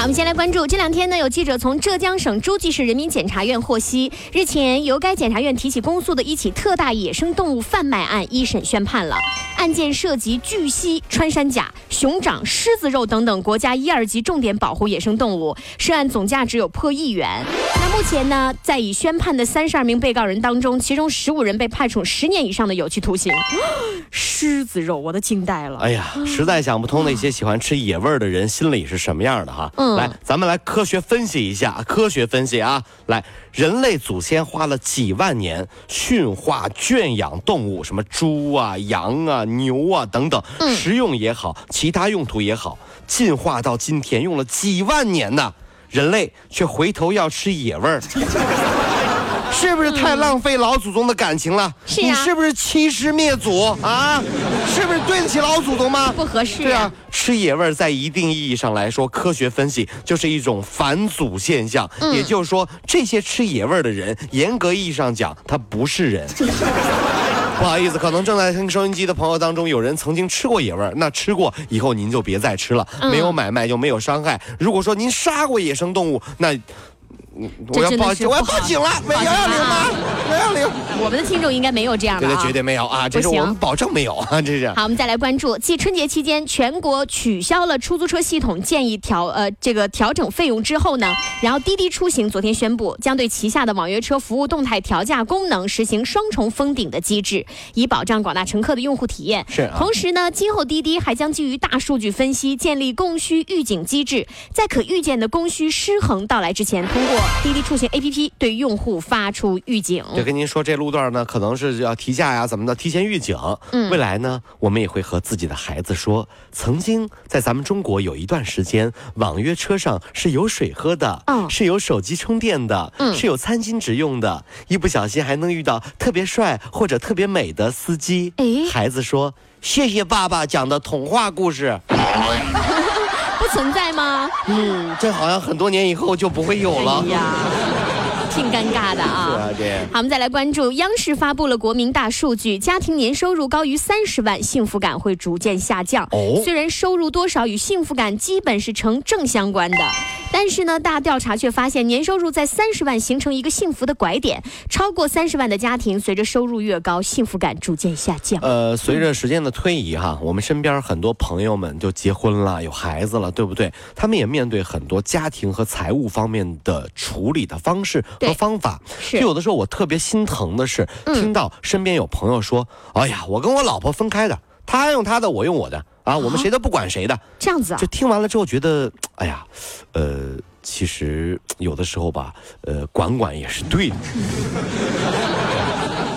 好，我们先来关注这两天呢，有记者从浙江省诸暨市人民检察院获悉，日前由该检察院提起公诉的一起特大野生动物贩卖案一审宣判了。案件涉及巨蜥、穿山甲、熊掌、狮子肉等等国家一二级重点保护野生动物，涉案总价值有破亿元。那目前呢，在已宣判的三十二名被告人当中，其中十五人被判处十年以上的有期徒刑。狮子肉，我都惊呆了。哎呀，实在想不通那些喜欢吃野味儿的人心里是什么样的哈。嗯，来，咱们来科学分析一下，科学分析啊，来，人类祖先花了几万年驯化圈养动物，什么猪啊、羊啊。牛啊，等等，食用也好，其他用途也好，进化到今天用了几万年呢，人类却回头要吃野味儿，是不是太浪费老祖宗的感情了？是你是不是欺师灭祖啊？是不是对得起老祖宗吗？不合适。对啊，吃野味儿在一定意义上来说，科学分析就是一种返祖现象，也就是说，这些吃野味儿的人，严格意义上讲，他不是人。不好意思，可能正在听收音机的朋友当中，有人曾经吃过野味儿。那吃过以后，您就别再吃了。没有买卖就没有伤害。如果说您杀过野生动物，那。我要报，我要报警了！幺幺零吗？幺幺零。我们的听众应该没有这样的啊，绝对没有啊，这是我们保证没有啊，这是。好，我们再来关注，继春节期间全国取消了出租车系统建议调呃这个调整费用之后呢，然后滴滴出行昨天宣布将对旗下的网约车服务动态调价功能实行双重封顶的机制，以保障广大乘客的用户体验。是。同时呢，今后滴滴还将基于大数据分析，建立供需预警机制，在可预见的供需失衡到来之前，通过滴滴。出行 APP 对用户发出预警，就跟您说这路段呢，可能是要提价呀，怎么的，提前预警。嗯，未来呢，我们也会和自己的孩子说，曾经在咱们中国有一段时间，网约车上是有水喝的，嗯，是有手机充电的，嗯，是有餐巾纸用的，一不小心还能遇到特别帅或者特别美的司机。哎，孩子说，谢谢爸爸讲的童话故事。不存在吗？嗯，这好像很多年以后就不会有了。哎呀挺尴尬的啊！是啊，这。好，我们再来关注，央视发布了国民大数据，家庭年收入高于三十万，幸福感会逐渐下降。哦，虽然收入多少与幸福感基本是成正相关的。但是呢，大调查却发现，年收入在三十万形成一个幸福的拐点，超过三十万的家庭，随着收入越高，幸福感逐渐下降。呃，随着时间的推移，哈，我们身边很多朋友们就结婚了，有孩子了，对不对？他们也面对很多家庭和财务方面的处理的方式和方法。是。就有的时候我特别心疼的是，听到身边有朋友说：“哎呀，我跟我老婆分开的，她用她的，我用我的。”啊，我们谁都不管谁的，这样子啊？就听完了之后觉得，哎呀，呃，其实有的时候吧，呃，管管也是对的。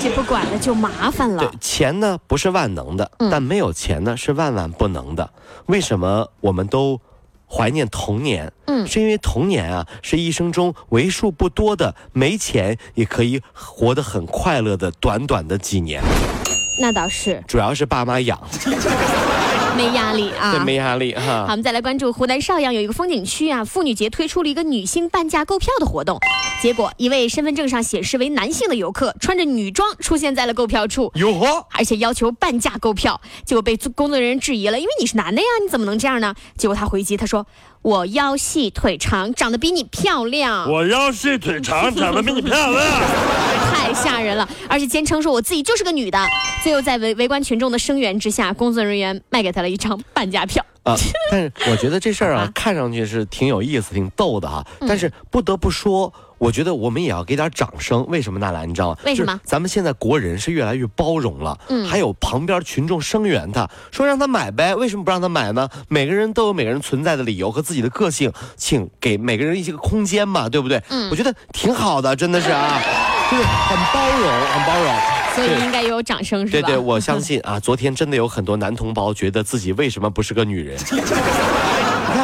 这不管了就麻烦了。对，钱呢不是万能的，但没有钱呢是万万不能的。为什么我们都怀念童年？嗯，是因为童年啊是一生中为数不多的没钱也可以活得很快乐的短短的几年。那倒是，主要是爸妈养。没压力啊，对，没压力哈。好，我们再来关注湖南邵阳有一个风景区啊，妇女节推出了一个女性半价购票的活动，结果一位身份证上显示为男性的游客穿着女装出现在了购票处，哟呵，而且要求半价购票，结果被工作人员质疑了，因为你是男的呀，你怎么能这样呢？结果他回击他说。我腰细腿长，长得比你漂亮。我腰细腿长，长得比你漂亮。太吓人了，而且坚称说我自己就是个女的。最后在围围观群众的声援之下，工作人员卖给他了一张半价票。啊，但是我觉得这事儿啊，看上去是挺有意思、挺逗的哈。但是不得不说。我觉得我们也要给点掌声，为什么纳兰？你知道吗？为什么？咱们现在国人是越来越包容了，嗯，还有旁边群众声援他，说让他买呗，为什么不让他买呢？每个人都有每个人存在的理由和自己的个性，请给每个人一些个空间嘛，对不对？嗯，我觉得挺好的，真的是啊，就是很包容，很包容，所以应该有掌声，是吧？对对，我相信啊，昨天真的有很多男同胞觉得自己为什么不是个女人。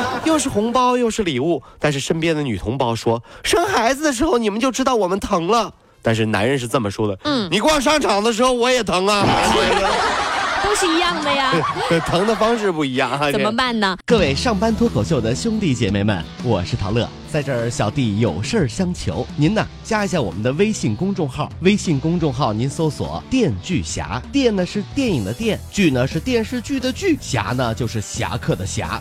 又是红包又是礼物，但是身边的女同胞说：“生孩子的时候你们就知道我们疼了。”但是男人是这么说的，嗯，你逛商场的时候我也疼啊，都是一样的呀，疼的方式不一样啊，怎么办呢？各位上班脱口秀的兄弟姐妹们，我是陶乐，在这儿小弟有事儿相求，您呢加一下我们的微信公众号，微信公众号您搜索“电锯侠”，电呢是电影的电，剧呢是电视剧的剧，侠呢就是侠客的侠，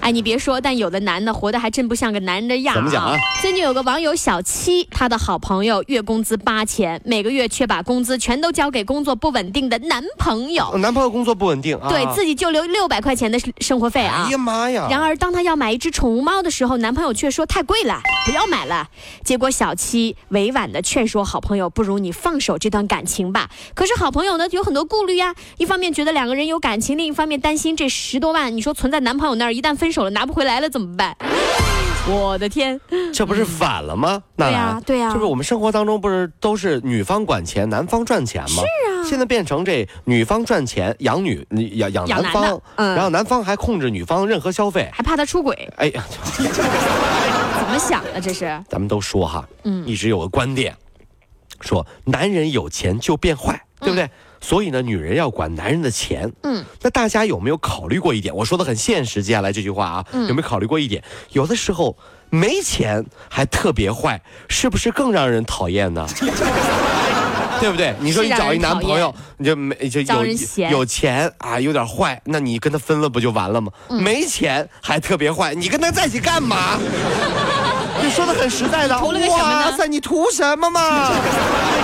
哎，你别说，但有的男的活得还真不像个男人的样怎么讲啊？最近有个网友小七，他的好朋友月工资八千，每个月却把工资全都交给工作不稳定的男朋友。男朋友工作不稳定啊，对自己就留六百块钱的生活费啊！哎呀妈呀！然而，当他要买一只宠物猫的时候，男朋友却说太贵了，不要买了。结果小七委婉的劝说好朋友，不如你放手这段感情吧。可是好朋友呢有很多顾虑呀，一方面觉得两个人有感情，另一方面担心这十多万，你说存在男朋友那儿，一旦分手了拿不回来了怎么办？我的天，这不是反了吗？对呀，对呀，就是我们生活当中不是都是女方管钱，男方赚钱吗？是啊，现在变成这女方赚钱养女，养养男方，嗯，然后男方还控制女方任何消费，还怕他出轨。哎呀，怎么想的这是？咱们都说哈，嗯，一直有个观点，说男人有钱就变坏，对不对？所以呢，女人要管男人的钱。嗯，那大家有没有考虑过一点？我说的很现实，接下来这句话啊，有没有考虑过一点？有的时候没钱还特别坏，是不是更让人讨厌呢？对不对？你说你找一男朋友，你就没就有有钱啊，有点坏，那你跟他分了不就完了吗？没钱还特别坏，你跟他在一起干嘛？你说的很实在的，哇塞，你图什么嘛？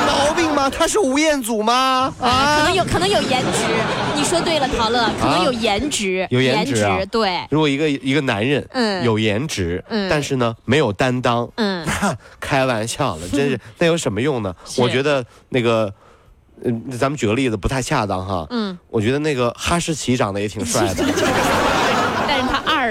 毛病吗？他是吴彦祖吗？啊，可能有可能有颜值。你说对了，陶乐，可能有颜值，有颜值，对。如果一个一个男人，嗯，有颜值，嗯，但是呢没有担当，嗯，开玩笑了，真是，那有什么用呢？我觉得那个，嗯，咱们举个例子不太恰当哈，嗯，我觉得那个哈士奇长得也挺帅的。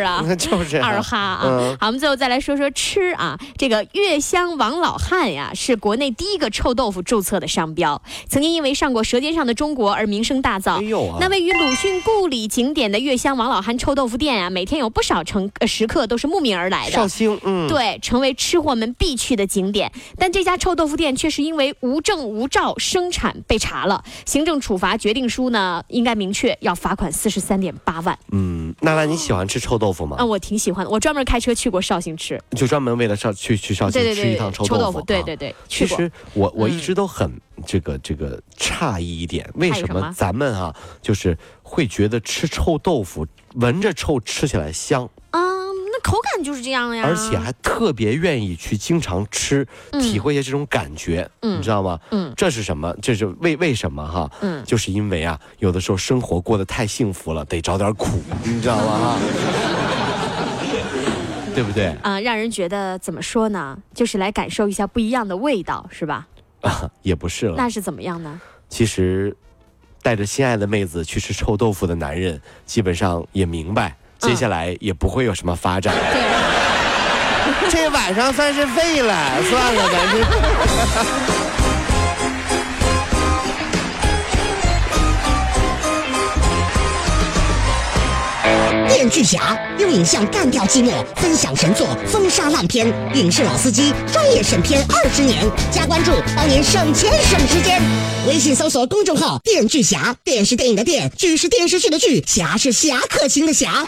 啊，就是二哈啊！好，我们最后再来说说吃啊。这个月香王老汉呀，是国内第一个臭豆腐注册的商标，曾经因为上过《舌尖上的中国》而名声大噪。哎呦啊！那位于鲁迅故里景点的月香王老汉臭豆腐店啊，每天有不少乘呃食客都是慕名而来的。绍兴，嗯，对，成为吃货们必去的景点。但这家臭豆腐店却是因为无证无照生产被查了，行政处罚决定书呢，应该明确要罚款四十三点八万。嗯，娜娜，你喜欢吃臭豆腐？啊，我挺喜欢的，我专门开车去过绍兴吃，就专门为了绍去去绍兴吃一趟臭豆腐。对对对，其实我我一直都很这个这个诧异一点，为什么咱们啊就是会觉得吃臭豆腐闻着臭吃起来香？口感就是这样呀，而且还特别愿意去经常吃，体会一下这种感觉，你知道吗？嗯，这是什么？这是为为什么哈？嗯，就是因为啊，有的时候生活过得太幸福了，得找点苦，你知道吗？对不对？啊，让人觉得怎么说呢？就是来感受一下不一样的味道，是吧？啊，也不是了。那是怎么样呢？其实，带着心爱的妹子去吃臭豆腐的男人，基本上也明白。接下来也不会有什么发展。这晚上算是废了，算了，咱电锯侠用影像干掉寂寞，分享神作，封杀烂片。影视老司机专业审片二十年，加关注帮您省钱省时间。微信搜索公众号“电锯侠”，电视电影的电，剧是电视剧的剧，侠是侠客行的侠。